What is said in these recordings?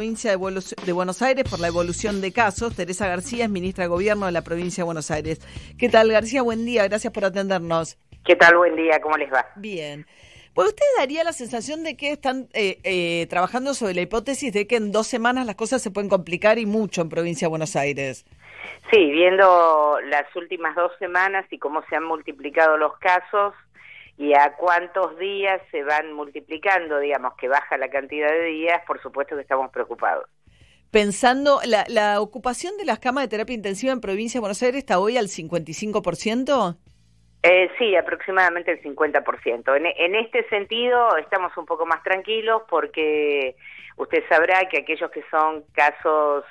provincia de Buenos Aires por la evolución de casos. Teresa García es ministra de Gobierno de la provincia de Buenos Aires. ¿Qué tal, García? Buen día, gracias por atendernos. ¿Qué tal? Buen día, ¿cómo les va? Bien. Pues usted daría la sensación de que están eh, eh, trabajando sobre la hipótesis de que en dos semanas las cosas se pueden complicar y mucho en provincia de Buenos Aires. Sí, viendo las últimas dos semanas y cómo se han multiplicado los casos, y a cuántos días se van multiplicando, digamos, que baja la cantidad de días, por supuesto que estamos preocupados. Pensando, ¿la, la ocupación de las camas de terapia intensiva en provincia de Buenos Aires está hoy al 55%? Eh, sí, aproximadamente el 50%. En, en este sentido estamos un poco más tranquilos porque usted sabrá que aquellos que son casos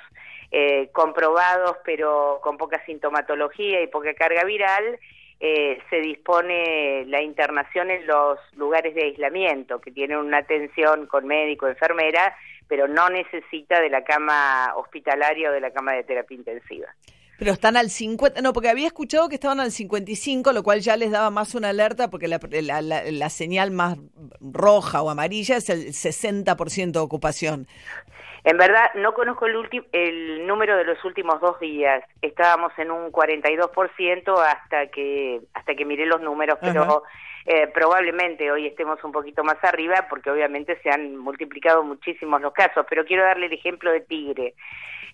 eh, comprobados pero con poca sintomatología y poca carga viral, eh, se dispone la internación en los lugares de aislamiento, que tienen una atención con médico, enfermera, pero no necesita de la cama hospitalaria o de la cama de terapia intensiva. Pero están al 50, no, porque había escuchado que estaban al 55, lo cual ya les daba más una alerta, porque la, la, la señal más roja o amarilla es el 60% de ocupación. En verdad, no conozco el, el número de los últimos dos días. Estábamos en un 42% hasta que hasta que miré los números, pero eh, probablemente hoy estemos un poquito más arriba porque obviamente se han multiplicado muchísimos los casos. Pero quiero darle el ejemplo de Tigre.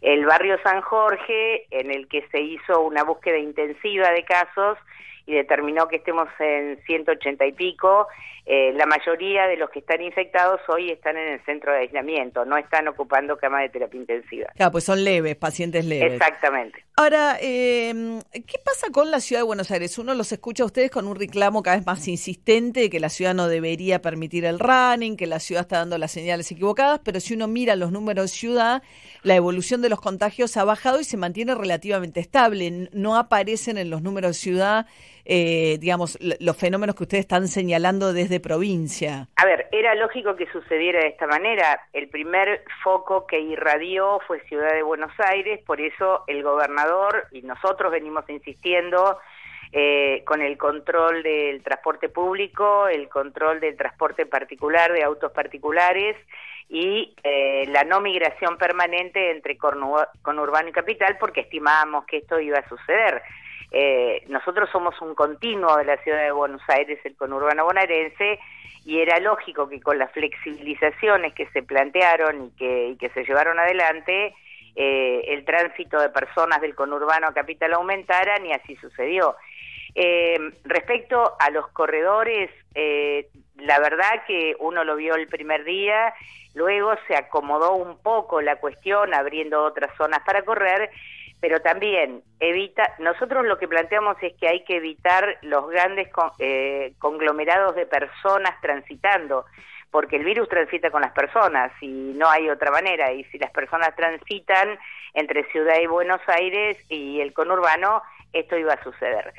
El barrio San Jorge, en el que se hizo una búsqueda intensiva de casos, y determinó que estemos en 180 y pico. Eh, la mayoría de los que están infectados hoy están en el centro de aislamiento, no están ocupando cama de terapia intensiva. Claro, pues son leves, pacientes leves. Exactamente. Ahora, eh, ¿qué pasa con la ciudad de Buenos Aires? Uno los escucha a ustedes con un reclamo cada vez más insistente de que la ciudad no debería permitir el running, que la ciudad está dando las señales equivocadas, pero si uno mira los números de ciudad, la evolución de los contagios ha bajado y se mantiene relativamente estable. No aparecen en los números de ciudad eh, digamos, los fenómenos que ustedes están señalando desde provincia? A ver, era lógico que sucediera de esta manera. El primer foco que irradió fue Ciudad de Buenos Aires, por eso el gobernador y nosotros venimos insistiendo eh, con el control del transporte público, el control del transporte particular de autos particulares y eh, la no migración permanente entre conurbano y capital porque estimábamos que esto iba a suceder. Eh, nosotros somos un continuo de la ciudad de Buenos Aires, el conurbano bonaerense, y era lógico que con las flexibilizaciones que se plantearon y que, se llevaron adelante, eh, el tránsito de personas del conurbano a capital aumentaran y así sucedió. Eh, respecto a los corredores, la verdad que uno lo vio el primer día, luego se acomodó un poco la cuestión abriendo otras zonas para correr, pero también evita, nosotros lo que planteamos es que hay que evitar los grandes eh, conglomerados de personas transitando, porque el virus transita con las personas y no hay otra manera, y si las personas transitan entre Ciudad y Buenos Aires y el conurbano, esto iba a suceder.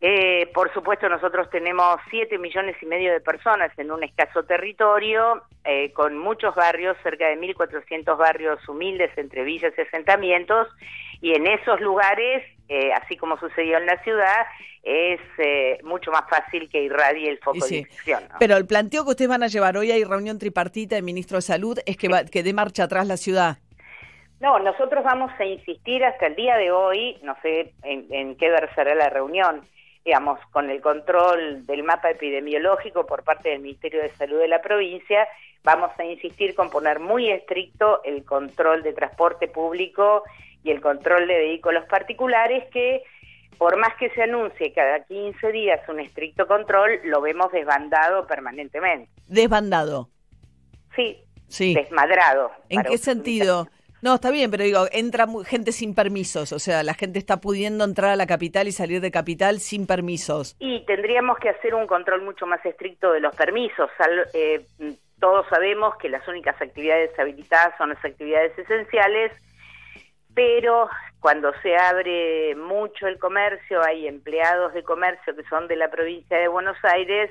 Eh, por supuesto, nosotros tenemos siete millones y medio de personas en un escaso territorio, eh, con muchos barrios, cerca de 1.400 barrios humildes entre villas y asentamientos, y en esos lugares, eh, así como sucedió en la ciudad, es mucho más fácil que irradie el foco de infección. Pero el planteo que ustedes van a llevar hoy hay reunión tripartita del ministro de Salud es que, va, que dé marcha atrás la ciudad. No, nosotros vamos a insistir hasta el día de hoy, no sé en, en qué versará la reunión, digamos, con el control del mapa epidemiológico por parte del Ministerio de Salud de la provincia, vamos a insistir con poner muy estricto el control de transporte público y el control de vehículos particulares que por más que se anuncie cada 15 días un estricto control, lo vemos desbandado permanentemente. ¿Desbandado? Sí, sí. desmadrado. ¿En qué sentido? No, está bien, pero digo, entra gente sin permisos, o sea, la gente está pudiendo entrar a la capital y salir de capital sin permisos. Y tendríamos que hacer un control mucho más estricto de los permisos. Eh, todos sabemos que las únicas actividades habilitadas son las actividades esenciales, pero cuando se abre mucho el comercio, hay empleados de comercio que son de la provincia de Buenos Aires,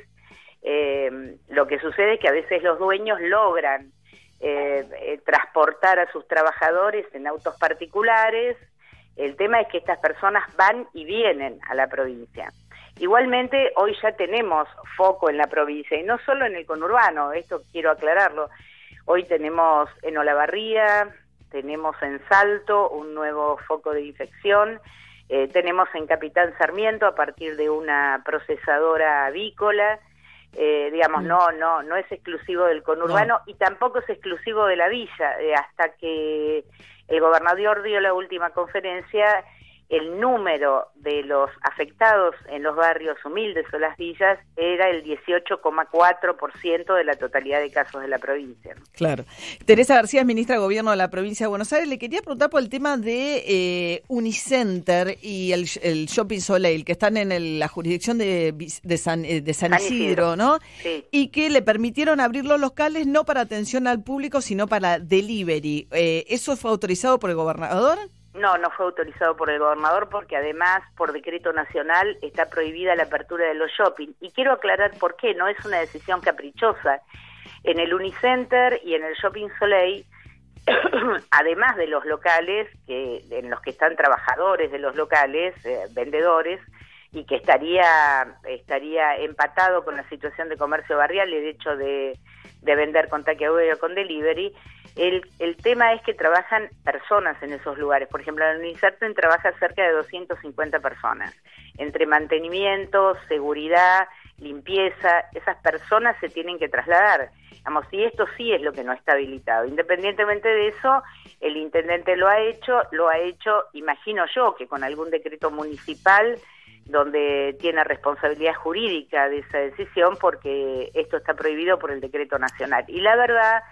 eh, lo que sucede es que a veces los dueños logran eh, eh, transportar a sus trabajadores en autos particulares. El tema es que estas personas van y vienen a la provincia. Igualmente, hoy ya tenemos foco en la provincia y no solo en el conurbano, esto quiero aclararlo. Hoy tenemos en Olavarría, tenemos en Salto un nuevo foco de infección, eh, tenemos en Capitán Sarmiento a partir de una procesadora avícola, eh, digamos, mm. no, no, no es exclusivo del conurbano y tampoco es exclusivo de la villa, eh, hasta que el gobernador dio la última conferencia, el número de los afectados en los barrios humildes o las villas era el 18,4% de la totalidad de casos de la provincia. Claro. Teresa García es ministra de Gobierno de la provincia de Buenos Aires. Le quería preguntar por el tema de eh, Unicenter y el, Shopping Soleil, que están en la jurisdicción de, de, San, eh, de San, Isidro, ¿no? Sí. Y que le permitieron abrir los locales no para atención al público, sino para delivery. Eh, ¿Eso fue autorizado por el gobernador? No, no fue autorizado por el gobernador porque además por decreto nacional está prohibida la apertura de los shopping. Y quiero aclarar por qué, no es una decisión caprichosa. En el Unicenter y en el Shopping Soleil, además de los locales, que, en los que están trabajadores de los locales, eh, vendedores, y que estaría, estaría empatado con la situación de comercio barrial, el hecho de, de vender con takeaway o con delivery, el, el tema es que trabajan personas en esos lugares. Por ejemplo, en Inserten trabaja cerca de 250 personas. Entre mantenimiento, seguridad, limpieza, esas personas se tienen que trasladar. Vamos, y esto sí es lo que no está habilitado. Independientemente de eso, el intendente lo ha hecho, lo ha hecho, imagino yo, que con algún decreto municipal donde tiene responsabilidad jurídica de esa decisión porque esto está prohibido por el decreto nacional. Y la verdad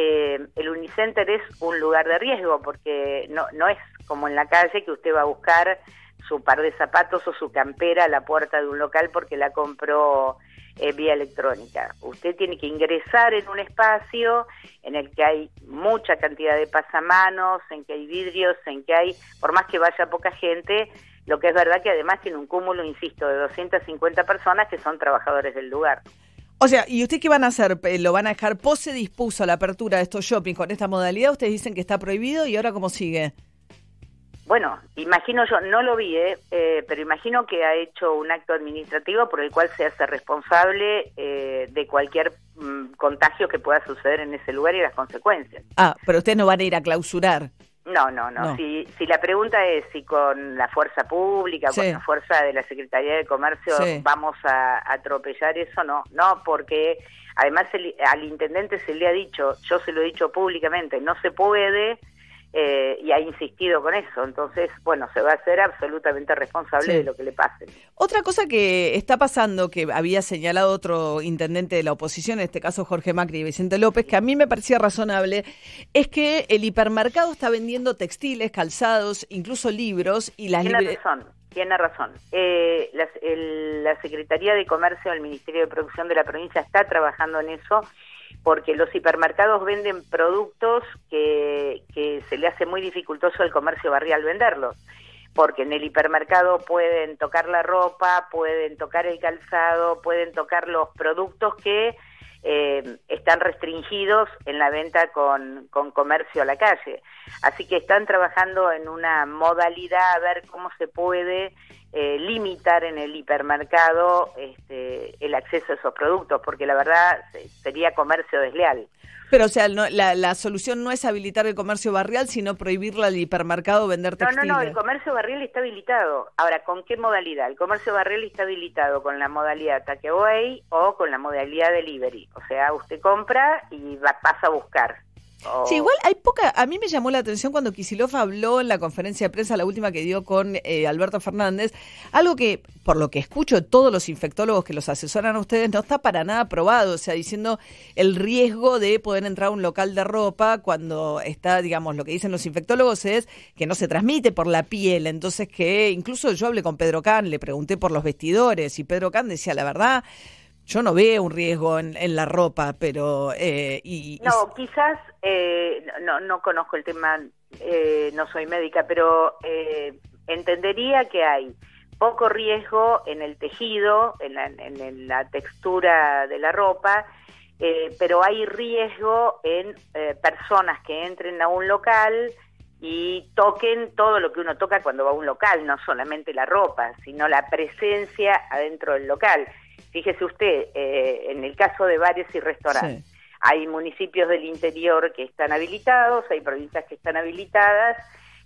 eh, el Unicenter es un lugar de riesgo porque no, no es como en la calle que usted va a buscar su par de zapatos o su campera a la puerta de un local porque la compró eh, vía electrónica. Usted tiene que ingresar en un espacio en el que hay mucha cantidad de pasamanos, en que hay vidrios, en que hay, por más que vaya poca gente, lo que es verdad que además tiene un cúmulo, insisto, de 250 personas que son trabajadores del lugar. O sea, ¿y usted qué van a hacer? Eh, ¿Lo van a dejar? ¿Pose dispuso la apertura de estos shopping con esta modalidad? Ustedes dicen que está prohibido y ahora cómo sigue. Bueno, imagino yo, no lo vi, ¿eh? Eh, pero imagino que ha hecho un acto administrativo por el cual se hace responsable de cualquier mm, contagio que pueda suceder en ese lugar y las consecuencias. Ah, pero ustedes no van a ir a clausurar. No, no, no. Si, si la pregunta es si con la fuerza pública, con la fuerza de la Secretaría de Comercio vamos a atropellar eso, no. No, porque además al intendente se le ha dicho, yo se lo he dicho públicamente, no se puede eh, y ha insistido con eso. Entonces, bueno, se va a hacer absolutamente responsable de lo que le pase. Otra cosa que está pasando, que había señalado otro intendente de la oposición, en este caso Jorge Macri y Vicente López, que a mí me parecía razonable, es que el hipermercado está vendiendo textiles, calzados, incluso libros y las Tiene razón, tiene razón. Eh, la Secretaría de Comercio del Ministerio de Producción de la provincia está trabajando en eso porque los hipermercados venden productos que, se le hace muy dificultoso al comercio barrial venderlos porque en el hipermercado pueden tocar la ropa, pueden tocar el calzado, pueden tocar los productos que eh, están restringidos en la venta con, con, comercio a la calle. Así que están trabajando en una modalidad a ver cómo se puede eh, limitar en el hipermercado este, el acceso a esos productos, porque la verdad sería comercio desleal. Pero, o sea, la, la, solución no es habilitar el comercio barrial, sino prohibirle al hipermercado vender textiles. No, no, no, el comercio barrial está habilitado. Ahora, ¿con qué modalidad? El comercio barrial está habilitado con la modalidad takeaway o con la modalidad delivery. O sea, usted compra y va, pasa a buscar. Sí, igual hay poca. A mí me llamó la atención cuando Kisilov habló en la conferencia de prensa, la última que dio con eh, Alberto Fernández, algo que, por lo que escucho de todos los infectólogos que los asesoran a ustedes, no está para nada probado. O sea, diciendo el riesgo de poder entrar a un local de ropa cuando está, digamos, lo que dicen los infectólogos es que no se transmite por la piel. Entonces, que incluso yo hablé con Pedro Can, le pregunté por los vestidores y Pedro Can decía la verdad yo no veo un riesgo en, la ropa, pero... Eh, y, no, quizás, eh, no, no conozco el tema, eh, no soy médica, pero eh, entendería que hay poco riesgo en el tejido, en la, en la textura de la ropa, pero hay riesgo en personas que entren a un local y toquen todo lo que uno toca cuando va a un local, no solamente la ropa, sino la presencia adentro del local. Fíjese usted, eh, en el caso de bares y restaurantes, Hay municipios del interior que están habilitados, hay provincias que están habilitadas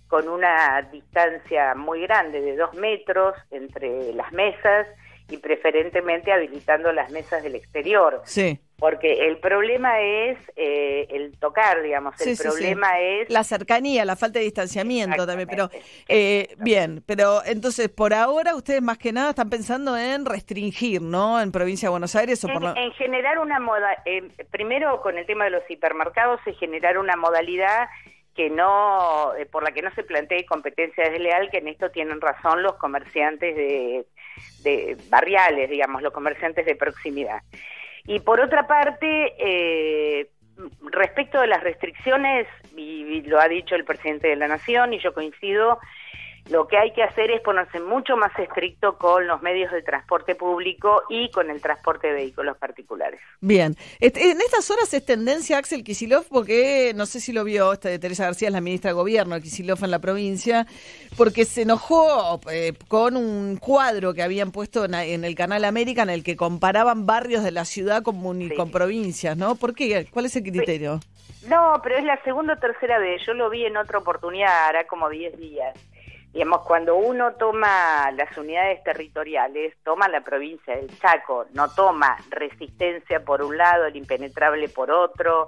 con una distancia muy grande de dos metros entre las mesas y preferentemente habilitando las mesas del exterior. Sí. Porque el problema es eh, el tocar, digamos, el problema es... La cercanía, la falta de distanciamiento también, pero eh, bien, pero entonces por ahora ustedes más que nada están pensando en restringir, ¿no? En provincia de Buenos Aires o en, por... En generar una moda, eh, primero con el tema de los hipermercados es generar una modalidad que no, por la que no se plantee competencia desleal, que en esto tienen razón los comerciantes de, de barriales, digamos, los comerciantes de proximidad. Y por otra parte, eh, respecto de las restricciones, y, lo ha dicho el presidente de la Nación, y yo coincido, lo que hay que hacer es ponerse mucho más estricto con los medios de transporte público y con el transporte de vehículos particulares. Bien. En estas horas es tendencia Axel Kisilov, porque no sé si lo vio, esta de Teresa García es la ministra de Gobierno de Kisilov en la provincia, porque se enojó eh, con un cuadro que habían puesto en, el Canal América en el que comparaban barrios de la ciudad con, con provincias, ¿no? ¿Por qué? ¿Cuál es el criterio? No, pero es la segunda o tercera vez. Yo lo vi en otra oportunidad, hará como 10 días digamos, cuando uno toma las unidades territoriales, toma la provincia del Chaco, no toma resistencia por un lado, el impenetrable por otro.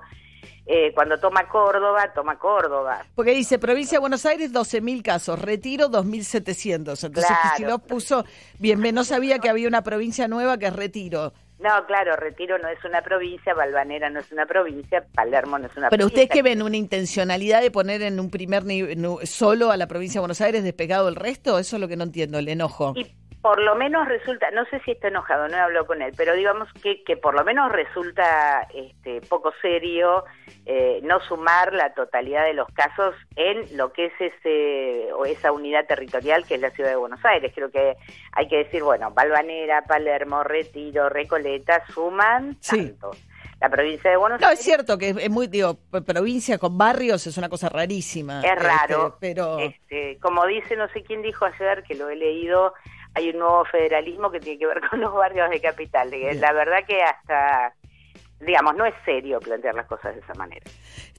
Eh, cuando toma Córdoba, toma Córdoba. Porque dice provincia de Buenos Aires 12.000 casos, Retiro 2.700. Entonces si lo puso, bien, no sabía que había una provincia nueva que es Retiro. No, claro, Retiro no es una provincia, Balvanera no es una provincia, Palermo no es una provincia. Pero ustedes que ven una intencionalidad de poner en un primer nivel solo a la provincia de Buenos Aires despegado el resto, eso es lo que no entiendo, el enojo por lo menos resulta, no sé si está enojado, no he hablado con él, pero digamos que, que por lo menos resulta este, poco serio eh, no sumar la totalidad de los casos en lo que es ese o esa unidad territorial que es la ciudad de Buenos Aires. Creo que hay que decir, bueno, Balvanera, Palermo, Retiro, Recoleta suman tanto. La provincia de Buenos no, Aires. es cierto que es muy, digo, provincia con barrios es una cosa rarísima. Es raro, este, pero. Este, como dice, no sé quién dijo ayer, que lo he leído, hay un nuevo federalismo que tiene que ver con los barrios de capital. La verdad que hasta, digamos, no es serio plantear las cosas de esa manera.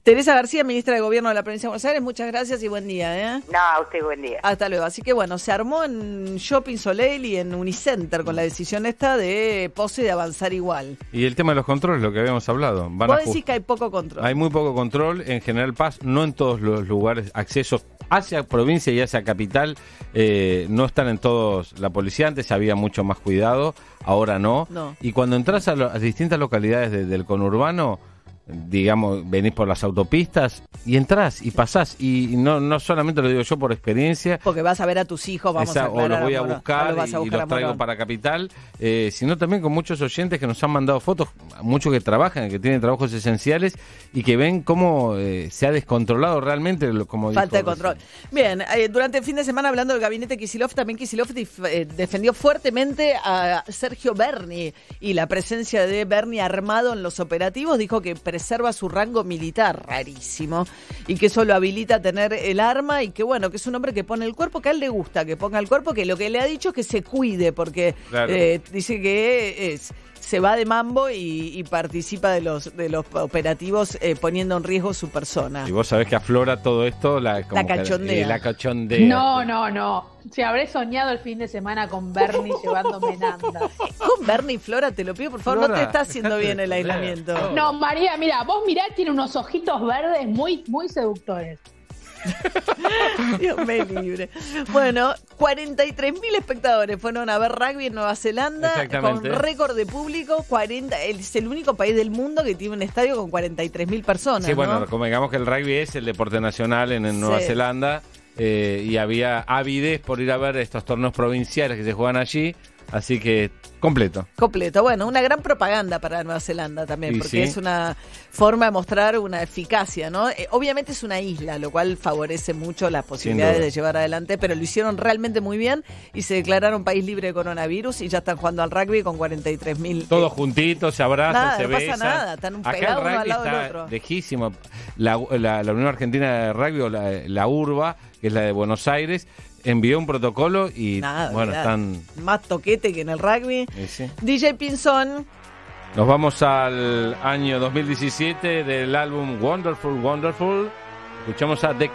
Teresa García, ministra de Gobierno de la Provincia de Buenos Aires, muchas gracias y buen día. ¿eh? No, a usted buen día. Hasta luego. Así que bueno, se armó en Shopping Soleil y en Unicenter con la decisión esta de pose de avanzar igual. Y el tema de los controles, lo que habíamos hablado. Van Vos decís que hay poco control. Hay muy poco control. En General Paz, no en todos los lugares, accesos hacia provincia y hacia capital eh, no están en todos. La policía antes había mucho más cuidado, ahora no. Y cuando entras a, las distintas localidades del conurbano, digamos, venís por las autopistas y entras y pasás. Y no, no solamente lo digo yo por experiencia. Porque vas a ver a tus hijos, vamos a O los voy a buscar y, los traigo para Capital. Eh, sino también con muchos oyentes que nos han mandado fotos, muchos que trabajan, que tienen trabajos esenciales y que ven cómo eh, se ha descontrolado realmente, como Falta de control. Bien, eh, durante el fin de semana hablando del gabinete Kisilov, también Kisilov defendió fuertemente a Sergio Berni y la presencia de Berni armado en los operativos. Dijo que reserva su rango militar, rarísimo, y que eso lo habilita a tener el arma y que bueno, que es un hombre que pone el cuerpo, que a él le gusta que ponga el cuerpo, que lo que le ha dicho es que se cuide, porque eh, dice que es se va de mambo y, participa de los de los operativos eh, poniendo en riesgo su persona. Y vos sabés que aflora todo esto, la, la cachondea. la cachondea. No, no, no. Si habré soñado el fin de semana con Bernie llevándome nanda. Con Bernie, Flora, te lo pido, por favor, no te está haciendo bien el aislamiento. No, María, mira, vos mirá, tiene unos ojitos verdes muy, muy seductores. Dios me libre. Bueno, 43 mil espectadores fueron a ver rugby en Nueva Zelanda con récord de público. 40, es el único país del mundo que tiene un estadio con 43 mil personas. Sí, bueno, como digamos que el rugby es el deporte nacional en, Nueva Zelanda eh, y había avidez por ir a ver estos torneos provinciales que se juegan allí. Así que completo. Completo. Bueno, una gran propaganda para Nueva Zelanda también, porque es una forma de mostrar una eficacia, ¿no? Eh, obviamente es una isla, lo cual favorece mucho las posibilidades de llevar adelante, pero lo hicieron realmente muy bien y se declararon país libre de coronavirus y ya están jugando al rugby con 43 mil. Todos juntitos, se abrazan, se no besan. pasa nada, están un pegados uno al lado del otro. Lejísimo. La, Unión Argentina de Rugby o la, la URBA, que es la de Buenos Aires, envió un protocolo y bueno, están... Más toquete que en el rugby. DJ Pinzón Nos vamos al año 2017 del álbum Wonderful Wonderful. Escuchamos a The